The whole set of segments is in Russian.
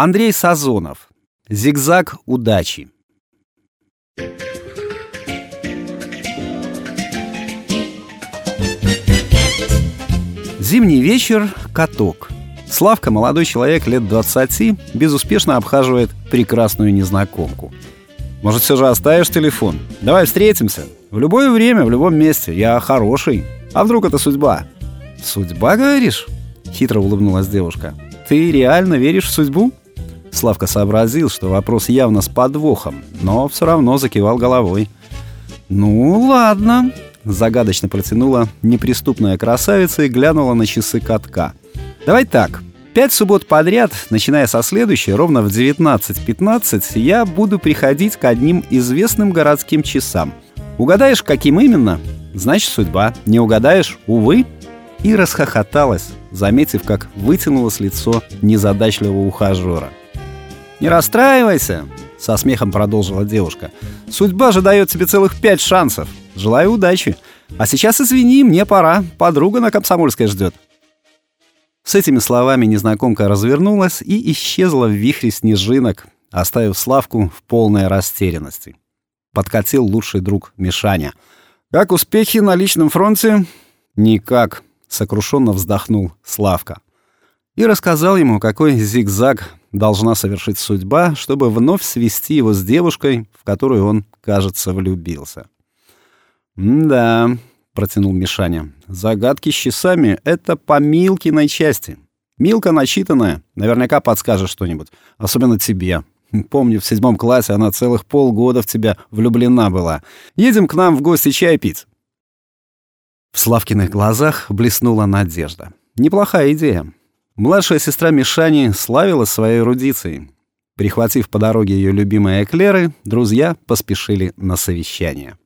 Андрей Сазонов. Зигзаг удачи. Зимний вечер, каток. Славка, молодой человек лет 20, безуспешно обхаживает прекрасную незнакомку. Может, все же оставишь телефон? Давай встретимся. В любое время, в любом месте. Я хороший. А вдруг это судьба? Судьба, говоришь? Хитро улыбнулась девушка. Ты реально веришь в судьбу? Славка сообразил, что вопрос явно с подвохом, но все равно закивал головой. «Ну, ладно», — загадочно протянула неприступная красавица и глянула на часы катка. «Давай так. Пять суббот подряд, начиная со следующей, ровно в 19.15, я буду приходить к одним известным городским часам. Угадаешь, каким именно? Значит, судьба. Не угадаешь? Увы». И расхохоталась, заметив, как вытянулось лицо незадачливого ухажера. «Не расстраивайся», — со смехом продолжила девушка. «Судьба же дает тебе целых пять шансов. Желаю удачи. А сейчас, извини, мне пора. Подруга на Комсомольской ждет». С этими словами незнакомка развернулась и исчезла в вихре снежинок, оставив Славку в полной растерянности. Подкатил лучший друг Мишаня. «Как успехи на личном фронте?» «Никак», — сокрушенно вздохнул Славка. И рассказал ему, какой зигзаг должна совершить судьба, чтобы вновь свести его с девушкой, в которую он, кажется, влюбился. «Да», — протянул Мишаня, — «загадки с часами — это по Милкиной части. Милка начитанная, наверняка подскажет что-нибудь, особенно тебе. Помню, в седьмом классе она целых полгода в тебя влюблена была. Едем к нам в гости чай пить». В Славкиных глазах блеснула надежда. Неплохая идея. Младшая сестра Мишани славилась своей эрудицией. Прихватив по дороге ее любимые эклеры, друзья поспешили на совещание.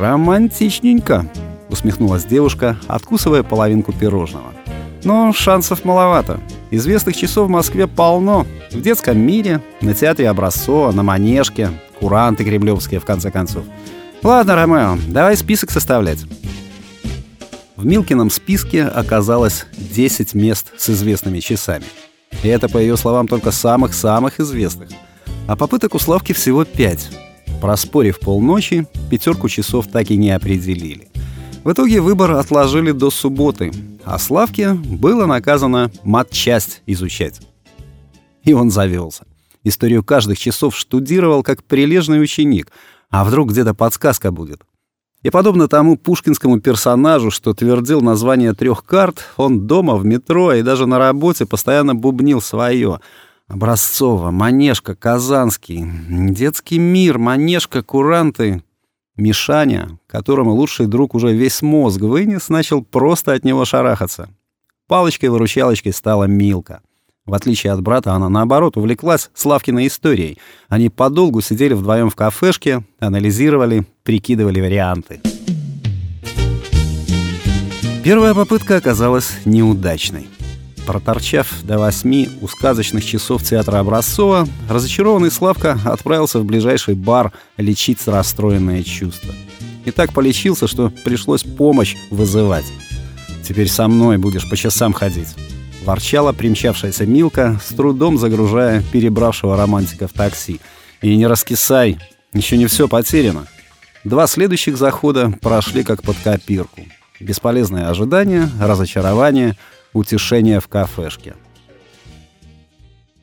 «Романтичненько», — усмехнулась девушка, откусывая половинку пирожного. «Но шансов маловато. Известных часов в Москве полно. В детском мире, на театре Образцова, на Манежке, куранты кремлевские, в конце концов. Ладно, Ромео, давай список составлять». В Милкином списке оказалось 10 мест с известными часами. И это, по ее словам, только самых-самых известных. А попыток у Славки всего 5. Проспорив полночи, пятерку часов так и не определили. В итоге выбор отложили до субботы, а Славке было наказано матчасть изучать. И он завелся. Историю каждых часов штудировал как прилежный ученик. А вдруг где-то подсказка будет? И подобно тому пушкинскому персонажу, что твердил название трех карт, он дома, в метро и даже на работе постоянно бубнил свое. Образцово, Манежка, Казанский, Детский мир, Манежка, Куранты. Мишаня, которому лучший друг уже весь мозг вынес, начал просто от него шарахаться. Палочкой-выручалочкой стала Милка. В отличие от брата, она, наоборот, увлеклась Славкиной историей. Они подолгу сидели вдвоем в кафешке, анализировали, прикидывали варианты. Первая попытка оказалась неудачной. Проторчав до восьми у сказочных часов театра Образцова, разочарованный Славка отправился в ближайший бар лечить расстроенное чувство. И так полечился, что пришлось помощь вызывать. «Теперь со мной будешь по часам ходить», — ворчала примчавшаяся Милка, с трудом загружая перебравшего романтика в такси. «И не раскисай, еще не все потеряно». Два следующих захода прошли как под копирку. Бесполезное ожидание, разочарование, утешение в кафешке.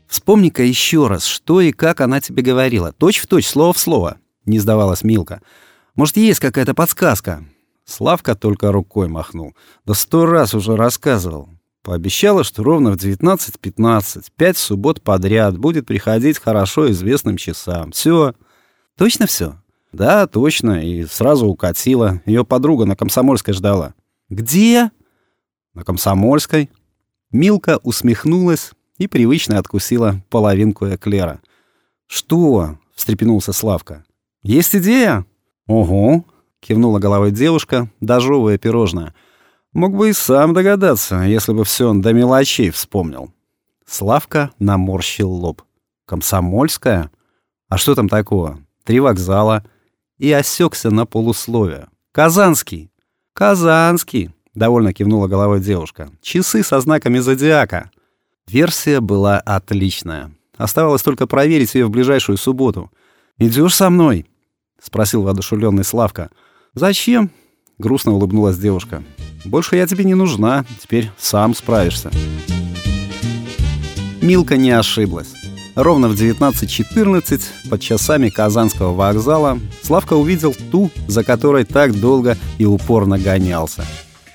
«Вспомни-ка еще раз, что и как она тебе говорила. Точь в точь, слово в слово», — не сдавалась Милка. «Может, есть какая-то подсказка?» Славка только рукой махнул. «Да сто раз уже рассказывал. Пообещала, что ровно в 19.15, пять суббот подряд, будет приходить хорошо известным часам. Все. Точно все? Да, точно. И сразу укатила. Ее подруга на Комсомольской ждала. Где? На Комсомольской. Милка усмехнулась и привычно откусила половинку эклера. «Что?» — встрепенулся Славка. «Есть идея?» «Ого!» — кивнула головой девушка, дожевывая пирожное — Мог бы и сам догадаться, если бы все он до мелочей вспомнил. Славка наморщил лоб. «Комсомольская? А что там такого? Три вокзала». И осекся на полусловие. «Казанский!» «Казанский!» — Довольно кивнула головой девушка. Часы со знаками зодиака. Версия была отличная. Оставалось только проверить ее в ближайшую субботу. Идешь со мной? спросил воодушевленный Славка. Зачем? грустно улыбнулась девушка. Больше я тебе не нужна, теперь сам справишься. Милка не ошиблась. Ровно в 19.14 под часами Казанского вокзала Славка увидел ту, за которой так долго и упорно гонялся.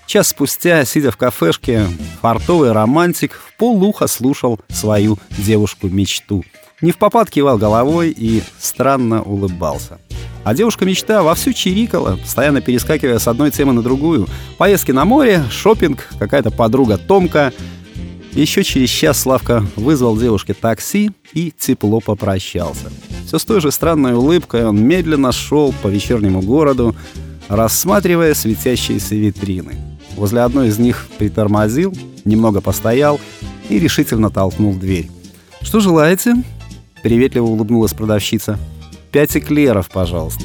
Час спустя, сидя в кафешке, фартовый романтик в полуха слушал свою девушку-мечту. Не в попад кивал головой и странно улыбался. А девушка-мечта вовсю чирикала, постоянно перескакивая с одной темы на другую. Поездки на море, шопинг, какая-то подруга Томка — еще через час Славка вызвал девушке такси и тепло попрощался. Все с той же странной улыбкой он медленно шел по вечернему городу, рассматривая светящиеся витрины. Возле одной из них притормозил, немного постоял и решительно толкнул дверь. «Что желаете?» — приветливо улыбнулась продавщица. «Пять эклеров, пожалуйста».